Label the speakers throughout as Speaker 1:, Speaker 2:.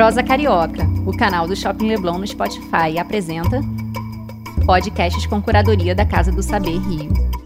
Speaker 1: Prosa Carioca, o canal do Shopping Leblon no Spotify, apresenta podcasts com curadoria da Casa do Saber Rio.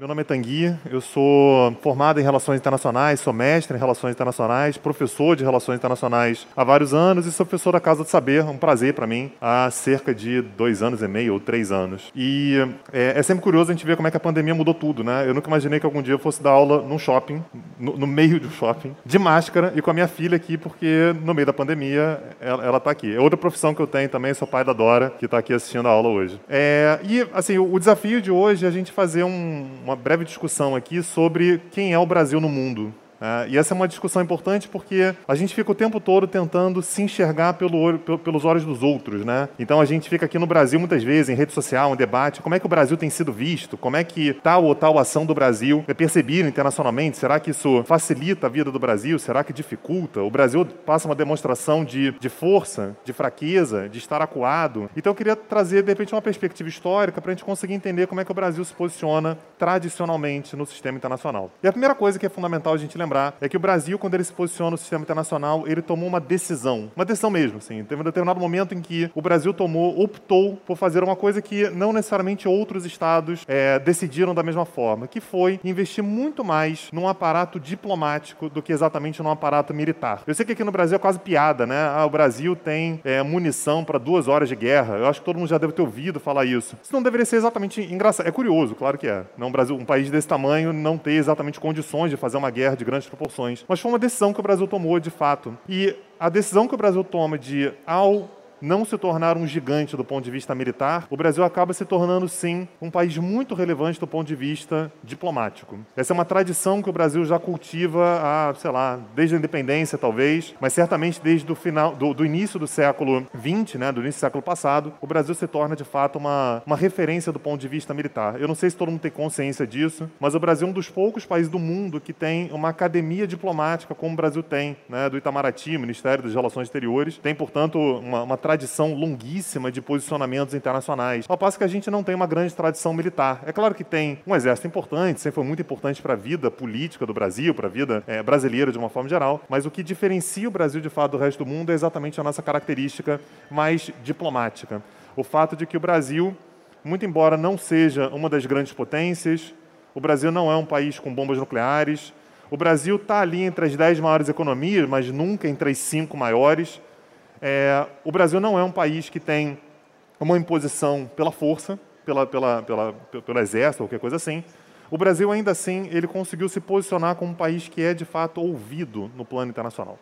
Speaker 2: Meu nome é Tanguy, eu sou formado em Relações Internacionais, sou mestre em Relações Internacionais, professor de Relações Internacionais há vários anos e sou professor da Casa do Saber, um prazer para mim, há cerca de dois anos e meio ou três anos. E é, é, sempre curioso a gente ver como é que a pandemia mudou tudo, né? Eu nunca imaginei que algum dia eu fosse dar aula num shopping, no, no meio de um shopping, de máscara e com a minha filha aqui, porque no meio da pandemia ela está aqui. É outra profissão que eu tenho também, sou pai da Dora, que está aqui assistindo a aula hoje. É, e, assim, o, o desafio de hoje é a gente fazer um, uma breve discussão aqui sobre quem é o Brasil no mundo. É, e essa é uma discussão importante porque a gente fica o tempo todo tentando se enxergar pelo, pelos olhos dos outros, né? Então a gente fica aqui no Brasil muitas vezes em rede social, um debate, como é que o Brasil tem sido visto, como é que tal ou tal ação do Brasil é percebida internacionalmente, será que isso facilita a vida do Brasil, será que dificulta? O Brasil passa uma demonstração de, de força, de fraqueza, de estar acuado. Então eu queria trazer de repente uma perspectiva histórica para a gente conseguir entender como é que o Brasil se posiciona tradicionalmente no sistema internacional. E a primeira coisa que é fundamental a gente lembrar lembrar é que o Brasil, quando ele se posiciona no sistema internacional, ele tomou uma decisão. Uma decisão mesmo, assim. Teve um determinado momento em que o Brasil tomou, optou por fazer uma coisa que não necessariamente outros estados é, decidiram da mesma forma, que foi investir muito mais num aparato diplomático do que exatamente num aparato militar. Eu sei que aqui no Brasil é quase piada, né? Ah, o Brasil tem é, munição para duas horas de guerra. Eu acho que todo mundo já deve ter ouvido falar isso. Isso não deveria ser exatamente engraçado. É curioso, claro que é. Não, Brasil, um país desse tamanho não ter exatamente condições de fazer uma guerra de grande grandes proporções. Mas foi uma decisão que o Brasil tomou de fato. E a decisão que o Brasil toma de, ao não se tornar um gigante do ponto de vista militar, o Brasil acaba se tornando, sim, um país muito relevante do ponto de vista diplomático. Essa é uma tradição que o Brasil já cultiva há, sei lá, desde a independência, talvez, mas certamente desde o final, do, do início do século XX, né, do início do século passado, o Brasil se torna, de fato, uma, uma referência do ponto de vista militar. Eu não sei se todo mundo tem consciência disso, mas o Brasil é um dos poucos países do mundo que tem uma academia diplomática, como o Brasil tem, né, do Itamaraty, Ministério das Relações Exteriores. Tem, portanto, uma, uma tradição longuíssima de posicionamentos internacionais. Ao passo que a gente não tem uma grande tradição militar. É claro que tem um exército importante, sempre foi muito importante para a vida política do Brasil, para a vida é, brasileira de uma forma geral, mas o que diferencia o Brasil de fato do resto do mundo é exatamente a nossa característica mais diplomática. O fato de que o Brasil, muito embora não seja uma das grandes potências, o Brasil não é um país com bombas nucleares, o Brasil está ali entre as dez maiores economias, mas nunca entre as cinco maiores. É, o Brasil não é um país que tem uma imposição pela força, pela, pela, pela, pelo exército, qualquer coisa assim. O Brasil, ainda assim, ele conseguiu se posicionar como um país que é, de fato, ouvido no plano internacional.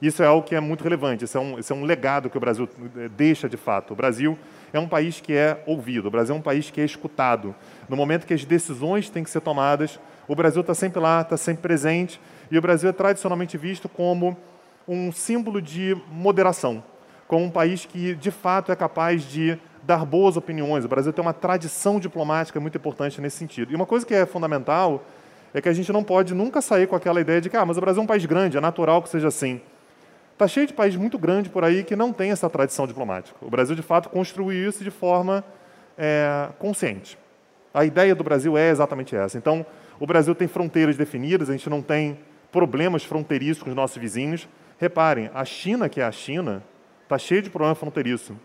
Speaker 2: Isso é algo que é muito relevante, isso é, um, isso é um legado que o Brasil é, deixa, de fato. O Brasil é um país que é ouvido, o Brasil é um país que é escutado. No momento que as decisões têm que ser tomadas, o Brasil está sempre lá, está sempre presente, e o Brasil é tradicionalmente visto como um símbolo de moderação, como um país que, de fato, é capaz de dar boas opiniões. O Brasil tem uma tradição diplomática muito importante nesse sentido. E uma coisa que é fundamental é que a gente não pode nunca sair com aquela ideia de que ah, mas o Brasil é um país grande, é natural que seja assim. Está cheio de países muito grande por aí que não tem essa tradição diplomática. O Brasil, de fato, construiu isso de forma é, consciente. A ideia do Brasil é exatamente essa. Então, o Brasil tem fronteiras definidas, a gente não tem problemas fronteiriços com os nossos vizinhos. Reparem, a China, que é a China, está cheia de problema fronteiriço.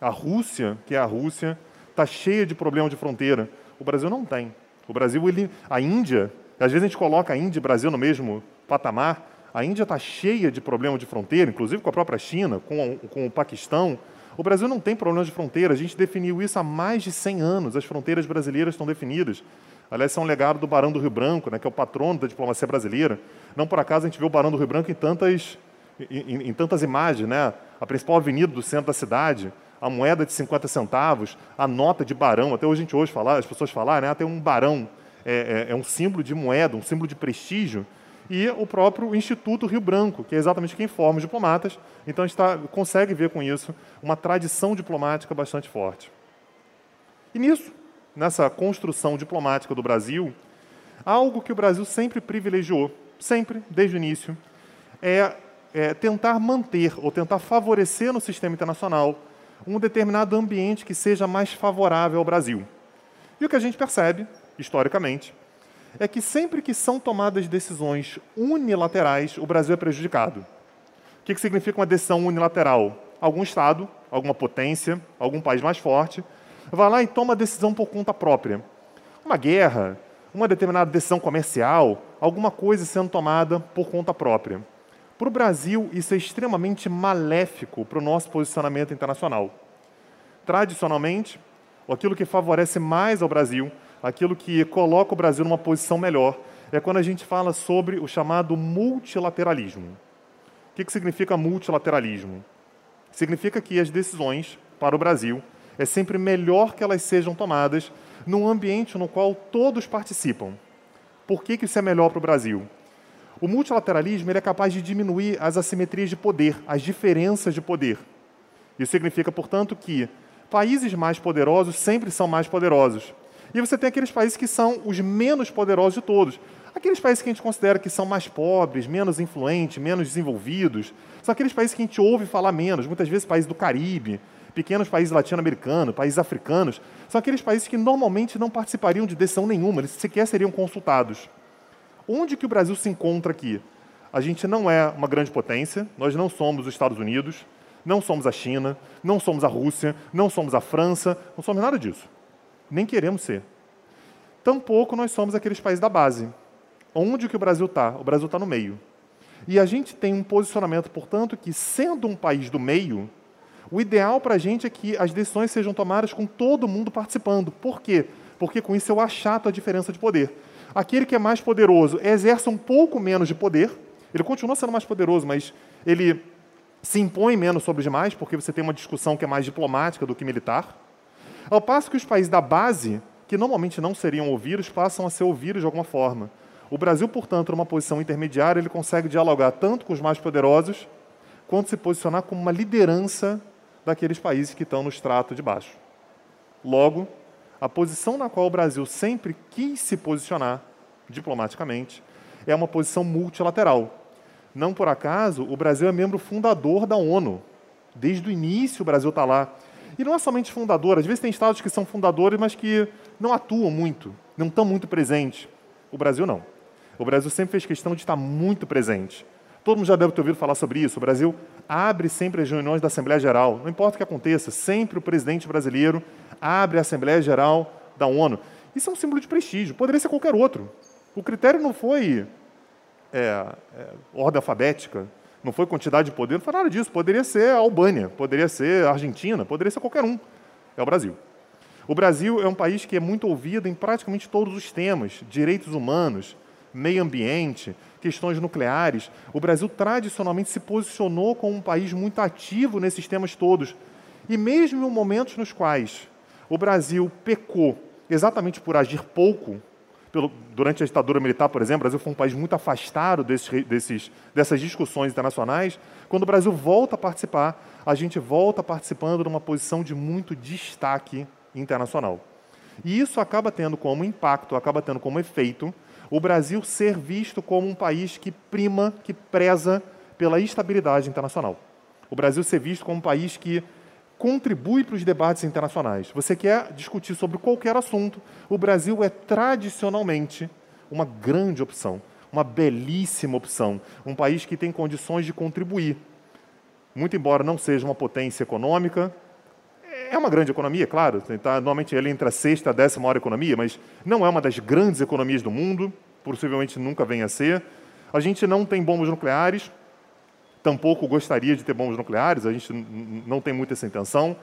Speaker 2: A Rússia, que é a Rússia, está cheia de problema de fronteira. O Brasil não tem. O Brasil, ele, a Índia, às vezes a gente coloca a Índia e o Brasil no mesmo patamar. A Índia está cheia de problema de fronteira, inclusive com a própria China, com, com o Paquistão. O Brasil não tem problemas de fronteira. A gente definiu isso há mais de 100 anos. As fronteiras brasileiras estão definidas. Aliás, isso é um legado do Barão do Rio Branco, né, que é o patrono da diplomacia brasileira. Não por acaso a gente vê o Barão do Rio Branco em tantas, em, em tantas imagens. Né? A principal avenida do centro da cidade, a moeda de 50 centavos, a nota de barão. Até hoje a gente hoje fala, as pessoas falam, né, tem um barão. É, é, é um símbolo de moeda, um símbolo de prestígio e o próprio Instituto Rio Branco, que é exatamente quem forma os diplomatas. Então a gente tá, consegue ver com isso uma tradição diplomática bastante forte. E nisso, nessa construção diplomática do Brasil, algo que o Brasil sempre privilegiou, sempre, desde o início, é, é tentar manter ou tentar favorecer no sistema internacional um determinado ambiente que seja mais favorável ao Brasil. E o que a gente percebe, historicamente, é que sempre que são tomadas decisões unilaterais, o Brasil é prejudicado. O que, que significa uma decisão unilateral? Algum Estado, alguma potência, algum país mais forte, vai lá e toma a decisão por conta própria. Uma guerra, uma determinada decisão comercial, alguma coisa sendo tomada por conta própria. Para o Brasil, isso é extremamente maléfico para o nosso posicionamento internacional. Tradicionalmente, aquilo que favorece mais ao Brasil, aquilo que coloca o Brasil numa posição melhor, é quando a gente fala sobre o chamado multilateralismo. O que, que significa multilateralismo? Significa que as decisões para o Brasil é sempre melhor que elas sejam tomadas num ambiente no qual todos participam. Por que, que isso é melhor para o Brasil? O multilateralismo é capaz de diminuir as assimetrias de poder, as diferenças de poder. Isso significa, portanto, que países mais poderosos sempre são mais poderosos. E você tem aqueles países que são os menos poderosos de todos. Aqueles países que a gente considera que são mais pobres, menos influentes, menos desenvolvidos, são aqueles países que a gente ouve falar menos, muitas vezes países do Caribe, pequenos países latino-americanos, países africanos, são aqueles países que normalmente não participariam de decisão nenhuma, eles sequer seriam consultados. Onde que o Brasil se encontra aqui? A gente não é uma grande potência, nós não somos os Estados Unidos, não somos a China, não somos a Rússia, não somos a França, não somos nada disso. Nem queremos ser. Tampouco nós somos aqueles países da base. Onde que o Brasil está? O Brasil está no meio. E a gente tem um posicionamento, portanto, que sendo um país do meio, o ideal para a gente é que as decisões sejam tomadas com todo mundo participando. Por quê? Porque com isso eu achato a diferença de poder. Aquele que é mais poderoso exerce um pouco menos de poder, ele continua sendo mais poderoso, mas ele se impõe menos sobre os demais, porque você tem uma discussão que é mais diplomática do que militar. Ao passo que os países da base, que normalmente não seriam ouvidos, passam a ser ouvidos de alguma forma. O Brasil, portanto, numa posição intermediária, ele consegue dialogar tanto com os mais poderosos, quanto se posicionar como uma liderança daqueles países que estão no extrato de baixo. Logo, a posição na qual o Brasil sempre quis se posicionar diplomaticamente é uma posição multilateral. Não por acaso, o Brasil é membro fundador da ONU. Desde o início o Brasil está lá. E não é somente fundador, às vezes tem estados que são fundadores, mas que não atuam muito, não estão muito presentes. O Brasil não. O Brasil sempre fez questão de estar muito presente. Todo mundo já deve ter ouvido falar sobre isso. O Brasil abre sempre as reuniões da Assembleia Geral. Não importa o que aconteça, sempre o presidente brasileiro abre a Assembleia Geral da ONU. Isso é um símbolo de prestígio. Poderia ser qualquer outro. O critério não foi é, é, ordem alfabética, não foi quantidade de poder, não foi nada disso. Poderia ser a Albânia, poderia ser a Argentina, poderia ser qualquer um. É o Brasil. O Brasil é um país que é muito ouvido em praticamente todos os temas: direitos humanos, meio ambiente, questões nucleares. O Brasil tradicionalmente se posicionou como um país muito ativo nesses temas todos. E mesmo em momentos nos quais o Brasil pecou exatamente por agir pouco, pelo, durante a ditadura militar, por exemplo, o Brasil foi um país muito afastado desses, desses, dessas discussões internacionais. Quando o Brasil volta a participar, a gente volta participando de uma posição de muito destaque internacional. E isso acaba tendo como impacto, acaba tendo como efeito o Brasil ser visto como um país que prima, que preza pela estabilidade internacional. O Brasil ser visto como um país que contribui para os debates internacionais. Você quer discutir sobre qualquer assunto, o Brasil é tradicionalmente uma grande opção, uma belíssima opção, um país que tem condições de contribuir. Muito embora não seja uma potência econômica, é uma grande economia, claro. Tá, normalmente ele entra a sexta, a décima maior economia, mas não é uma das grandes economias do mundo, possivelmente nunca venha a ser. A gente não tem bombas nucleares, tampouco gostaria de ter bombas nucleares, a gente não tem muito essa intenção.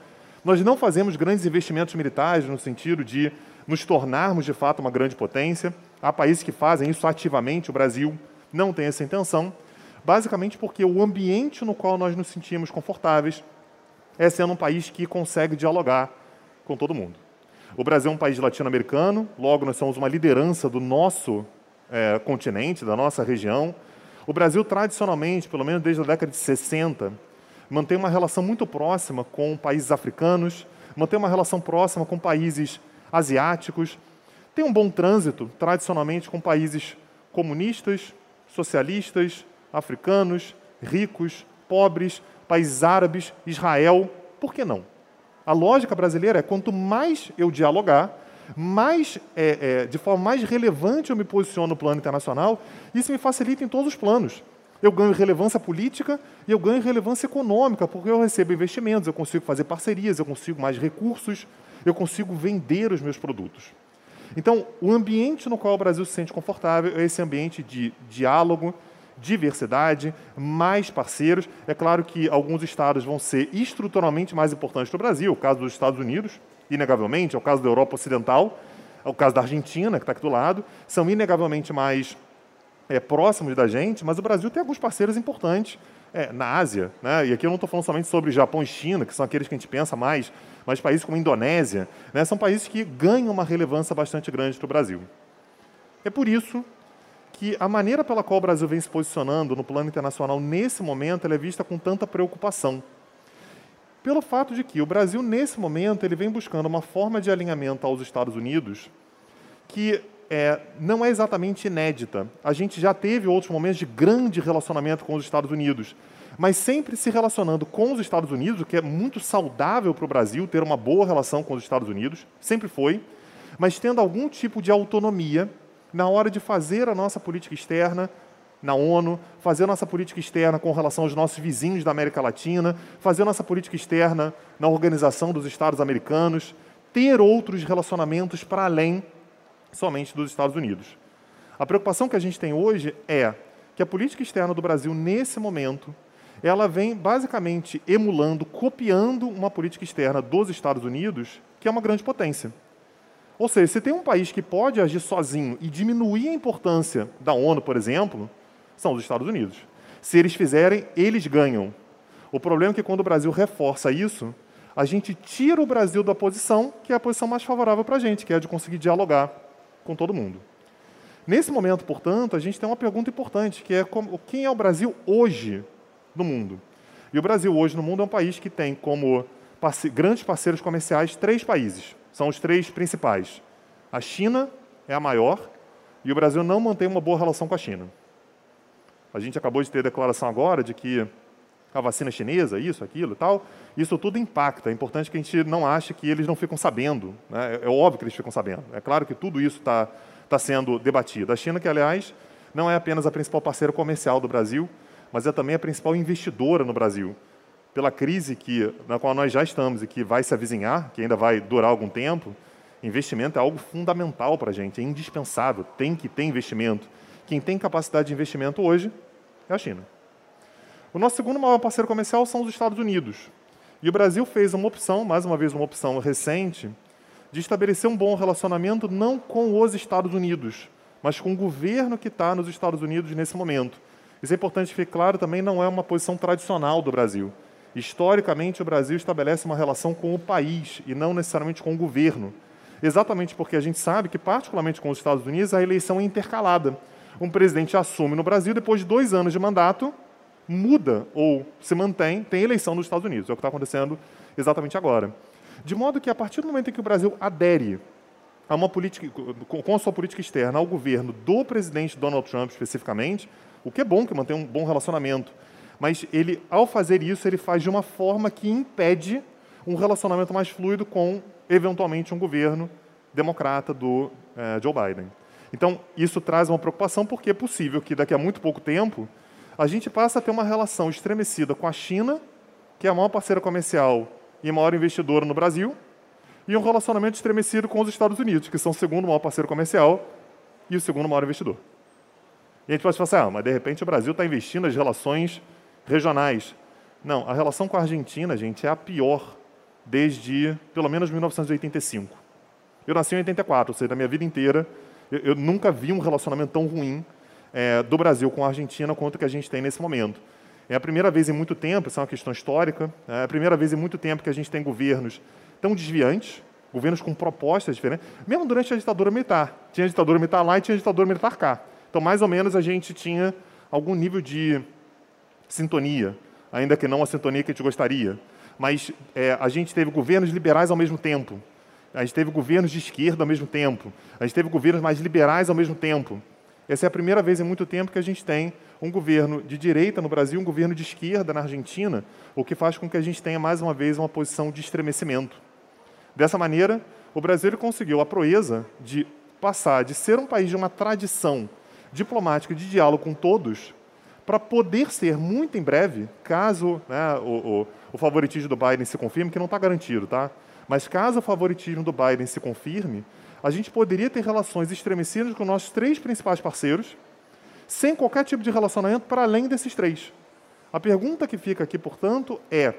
Speaker 2: Nós não fazemos grandes investimentos militares no sentido de nos tornarmos de fato uma grande potência. Há países que fazem isso ativamente, o Brasil não tem essa intenção, basicamente porque o ambiente no qual nós nos sentimos confortáveis é sendo um país que consegue dialogar com todo mundo. O Brasil é um país latino-americano, logo nós somos uma liderança do nosso é, continente, da nossa região. O Brasil, tradicionalmente, pelo menos desde a década de 60, mantém uma relação muito próxima com países africanos, mantém uma relação próxima com países asiáticos, tem um bom trânsito, tradicionalmente, com países comunistas, socialistas, africanos, ricos, pobres, países árabes, Israel, por que não? A lógica brasileira é quanto mais eu dialogar, mais, é, é, de forma mais relevante eu me posiciono no plano internacional, isso me facilita em todos os planos. Eu ganho relevância política e eu ganho relevância econômica, porque eu recebo investimentos, eu consigo fazer parcerias, eu consigo mais recursos, eu consigo vender os meus produtos. Então, o ambiente no qual o Brasil se sente confortável é esse ambiente de diálogo, diversidade, mais parceiros. É claro que alguns estados vão ser estruturalmente mais importantes do Brasil, o caso dos Estados Unidos, inegavelmente, é o caso da Europa Ocidental, é o caso da Argentina, que está aqui do lado, são inegavelmente mais é, próximos da gente, mas o Brasil tem alguns parceiros importantes é, na Ásia, né? e aqui eu não estou falando somente sobre Japão e China, que são aqueles que a gente pensa mais, mas países como a Indonésia, né? são países que ganham uma relevância bastante grande para o Brasil. É por isso que a maneira pela qual o Brasil vem se posicionando no plano internacional nesse momento é vista com tanta preocupação. Pelo fato de que o Brasil, nesse momento, ele vem buscando uma forma de alinhamento aos Estados Unidos que é, não é exatamente inédita. A gente já teve outros momentos de grande relacionamento com os Estados Unidos, mas sempre se relacionando com os Estados Unidos, o que é muito saudável para o Brasil ter uma boa relação com os Estados Unidos, sempre foi, mas tendo algum tipo de autonomia na hora de fazer a nossa política externa na ONU, fazer a nossa política externa com relação aos nossos vizinhos da América Latina, fazer a nossa política externa na Organização dos Estados Americanos, ter outros relacionamentos para além somente dos Estados Unidos. A preocupação que a gente tem hoje é que a política externa do Brasil, nesse momento, ela vem basicamente emulando, copiando uma política externa dos Estados Unidos, que é uma grande potência. Ou seja, se tem um país que pode agir sozinho e diminuir a importância da ONU, por exemplo, são os Estados Unidos. Se eles fizerem, eles ganham. O problema é que quando o Brasil reforça isso, a gente tira o Brasil da posição que é a posição mais favorável para a gente, que é a de conseguir dialogar com todo mundo. Nesse momento, portanto, a gente tem uma pergunta importante, que é como, quem é o Brasil hoje no mundo? E o Brasil hoje no mundo é um país que tem como parce grandes parceiros comerciais três países. São os três principais. A China é a maior e o Brasil não mantém uma boa relação com a China. A gente acabou de ter declaração agora de que a vacina chinesa, isso, aquilo e tal, isso tudo impacta. É importante que a gente não ache que eles não ficam sabendo. Né? É, é óbvio que eles ficam sabendo. É claro que tudo isso está tá sendo debatido. A China, que, aliás, não é apenas a principal parceira comercial do Brasil, mas é também a principal investidora no Brasil. Pela crise que, na qual nós já estamos e que vai se avizinhar, que ainda vai durar algum tempo, investimento é algo fundamental para a gente, é indispensável, tem que ter investimento. Quem tem capacidade de investimento hoje é a China. O nosso segundo maior parceiro comercial são os Estados Unidos. E o Brasil fez uma opção, mais uma vez uma opção recente, de estabelecer um bom relacionamento não com os Estados Unidos, mas com o governo que está nos Estados Unidos nesse momento. Isso é importante ficar claro também, não é uma posição tradicional do Brasil. Historicamente, o Brasil estabelece uma relação com o país e não necessariamente com o governo. Exatamente porque a gente sabe que, particularmente com os Estados Unidos, a eleição é intercalada. Um presidente assume no Brasil, depois de dois anos de mandato, muda ou se mantém, tem eleição nos Estados Unidos. É o que está acontecendo exatamente agora. De modo que, a partir do momento em que o Brasil adere a uma política, com a sua política externa ao governo do presidente Donald Trump especificamente, o que é bom que mantém um bom relacionamento, mas ele, ao fazer isso, ele faz de uma forma que impede um relacionamento mais fluido com, eventualmente, um governo democrata do eh, Joe Biden. Então, isso traz uma preocupação, porque é possível que daqui a muito pouco tempo a gente passa a ter uma relação estremecida com a China, que é a maior parceira comercial e maior investidora no Brasil, e um relacionamento estremecido com os Estados Unidos, que são o segundo maior parceiro comercial e o segundo maior investidor. E a gente pode falar assim, ah, mas de repente o Brasil está investindo nas relações regionais. Não, a relação com a Argentina, gente, é a pior desde pelo menos 1985. Eu nasci em 84, ou seja, da minha vida inteira, eu, eu nunca vi um relacionamento tão ruim é, do Brasil com a Argentina quanto que a gente tem nesse momento. É a primeira vez em muito tempo, isso é uma questão histórica, é a primeira vez em muito tempo que a gente tem governos tão desviantes, governos com propostas diferentes, mesmo durante a ditadura militar. Tinha ditadura militar lá e tinha ditadura militar cá. Então, mais ou menos, a gente tinha algum nível de sintonia, ainda que não a sintonia que a gente gostaria. Mas é, a gente teve governos liberais ao mesmo tempo. A gente teve governos de esquerda ao mesmo tempo. A gente teve governos mais liberais ao mesmo tempo. Essa é a primeira vez em muito tempo que a gente tem um governo de direita no Brasil, um governo de esquerda na Argentina, o que faz com que a gente tenha mais uma vez uma posição de estremecimento. Dessa maneira, o Brasil conseguiu a proeza de passar de ser um país de uma tradição diplomática de diálogo com todos para poder ser muito em breve, caso né, o, o, o, favoritismo do Biden se confirme, que não está garantido, tá? Mas caso o favoritismo do Biden se confirme, a gente poderia ter relações estremecidas com nossos três principais parceiros, sem qualquer tipo de relacionamento para além desses três. A pergunta que fica aqui, portanto, é: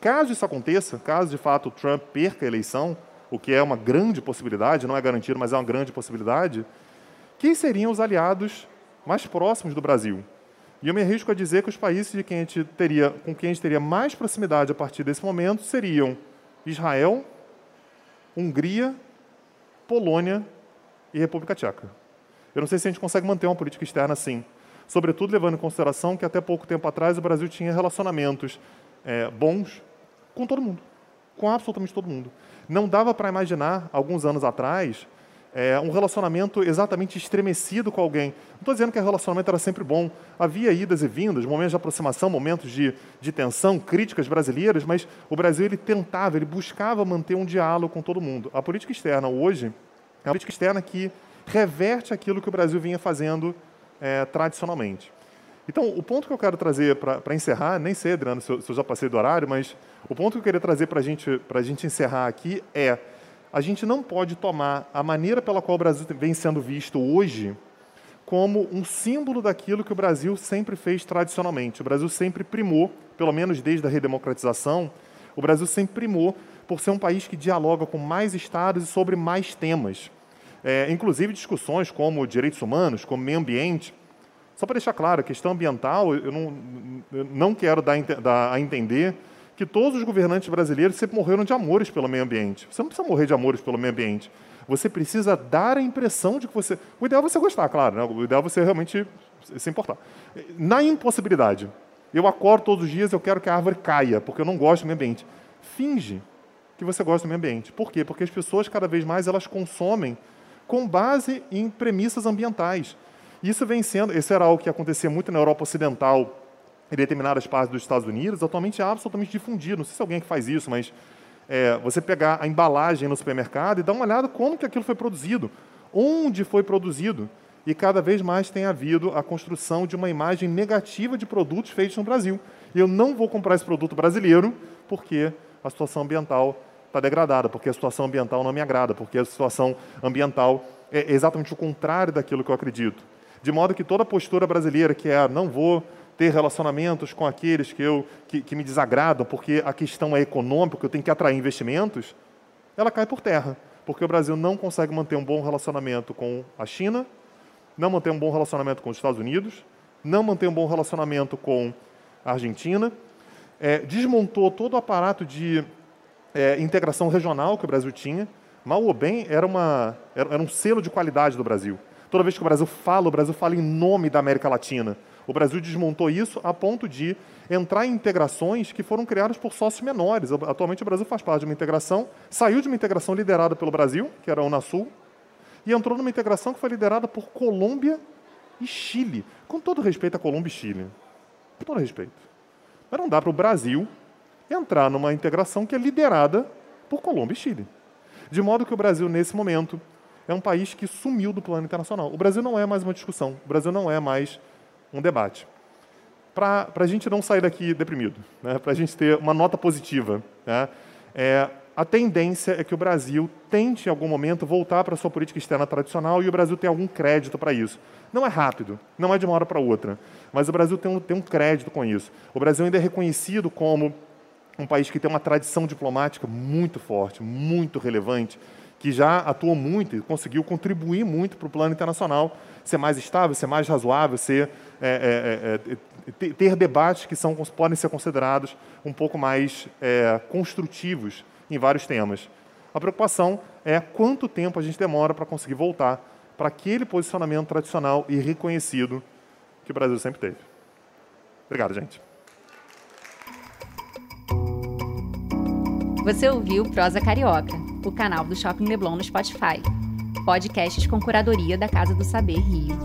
Speaker 2: caso isso aconteça, caso de fato Trump perca a eleição, o que é uma grande possibilidade, não é garantido, mas é uma grande possibilidade, quem seriam os aliados mais próximos do Brasil? E eu me arrisco a dizer que os países de quem a gente teria, com quem a gente teria mais proximidade a partir desse momento seriam Israel, Hungria, Polônia e República Tcheca. Eu não sei se a gente consegue manter uma política externa assim, sobretudo levando em consideração que até pouco tempo atrás o Brasil tinha relacionamentos é, bons com todo mundo, com absolutamente todo mundo. Não dava para imaginar, alguns anos atrás, é, um relacionamento exatamente estremecido com alguém. Não estou dizendo que o relacionamento era sempre bom. Havia idas e vindas, momentos de aproximação, momentos de, de tensão, críticas brasileiras, mas o Brasil ele tentava, ele buscava manter um diálogo com todo mundo. A política externa hoje é uma política externa que reverte aquilo que o Brasil vinha fazendo é, tradicionalmente. Então, o ponto que eu quero trazer para encerrar, nem sei, Adriano, se eu, se eu, já passei do horário, mas o ponto que eu queria trazer para gente, a gente encerrar aqui é a gente não pode tomar a maneira pela qual o Brasil vem sendo visto hoje como um símbolo daquilo que o Brasil sempre fez tradicionalmente. O Brasil sempre primou, pelo menos desde a redemocratização, o Brasil sempre primou por ser um país que dialoga com mais estados e sobre mais temas. É, inclusive discussões como direitos humanos, como meio ambiente. Só para deixar claro, a questão ambiental, eu não, eu não quero dar, dar a entender que todos os governantes brasileiros sempre morreram de amores pelo meio ambiente. Você não precisa morrer de amores pelo meio ambiente. Você precisa dar a impressão de que você. O ideal é você gostar, claro. Né? O ideal é você realmente se importar. Na impossibilidade, eu acordo todos os dias, eu quero que a árvore caia, porque eu não gosto do meio ambiente. Finge que você gosta do meio ambiente. Por quê? Porque as pessoas, cada vez mais, elas consomem com base em premissas ambientais. Isso vem sendo, esse era algo que acontecia muito na Europa Ocidental em determinadas partes dos Estados Unidos, atualmente é absolutamente difundido. Não sei se alguém que faz isso, mas é, você pegar a embalagem no supermercado e dar uma olhada como que aquilo foi produzido, onde foi produzido. E cada vez mais tem havido a construção de uma imagem negativa de produtos feitos no Brasil. E eu não vou comprar esse produto brasileiro porque a situação ambiental está degradada, porque a situação ambiental não me agrada, porque a situação ambiental é exatamente o contrário daquilo que eu acredito. De modo que toda postura brasileira que é não vou ter relacionamentos com aqueles que, eu, que, que me desagradam, porque a questão é econômica, eu tenho que atrair investimentos, ela cai por terra. Porque o Brasil não consegue manter um bom relacionamento com a China, não manter um bom relacionamento com os Estados Unidos, não manter um bom relacionamento com a Argentina, é, desmontou todo o aparato de é, integração regional que o Brasil tinha. Mal ou bem, era, uma, era, era um selo de qualidade do Brasil. Toda vez que o Brasil fala, o Brasil fala em nome da América Latina. O Brasil desmontou isso a ponto de entrar em integrações que foram criadas por sócios menores. Atualmente o Brasil faz parte de uma integração, saiu de uma integração liderada pelo Brasil, que era a Unasul, e entrou numa integração que foi liderada por Colômbia e Chile. Com todo respeito a Colômbia e Chile. Com todo respeito. Mas não dá para o Brasil entrar numa integração que é liderada por Colômbia e Chile. De modo que o Brasil, nesse momento, é um país que sumiu do plano internacional. O Brasil não é mais uma discussão. O Brasil não é mais um debate. Para a gente não sair daqui deprimido, né? para a gente ter uma nota positiva, né? é, a tendência é que o Brasil tente, em algum momento, voltar para a sua política externa tradicional e o Brasil tem algum crédito para isso. Não é rápido, não é de uma hora para outra, mas o Brasil tem um, tem um crédito com isso. O Brasil ainda é reconhecido como um país que tem uma tradição diplomática muito forte, muito relevante, que já atuou muito e conseguiu contribuir muito para o plano internacional ser mais estável, ser mais razoável, ser, é, é, é, é ter debates que são, podem ser considerados um pouco mais é, construtivos em vários temas. A preocupação é quanto tempo a gente demora para conseguir voltar para aquele posicionamento tradicional e reconhecido que o Brasil sempre teve. Obrigado, gente.
Speaker 1: Você ouviu Prosa Carioca, o canal do Shopping Leblon no Spotify. Podcasts com curadoria da Casa do Saber Rio.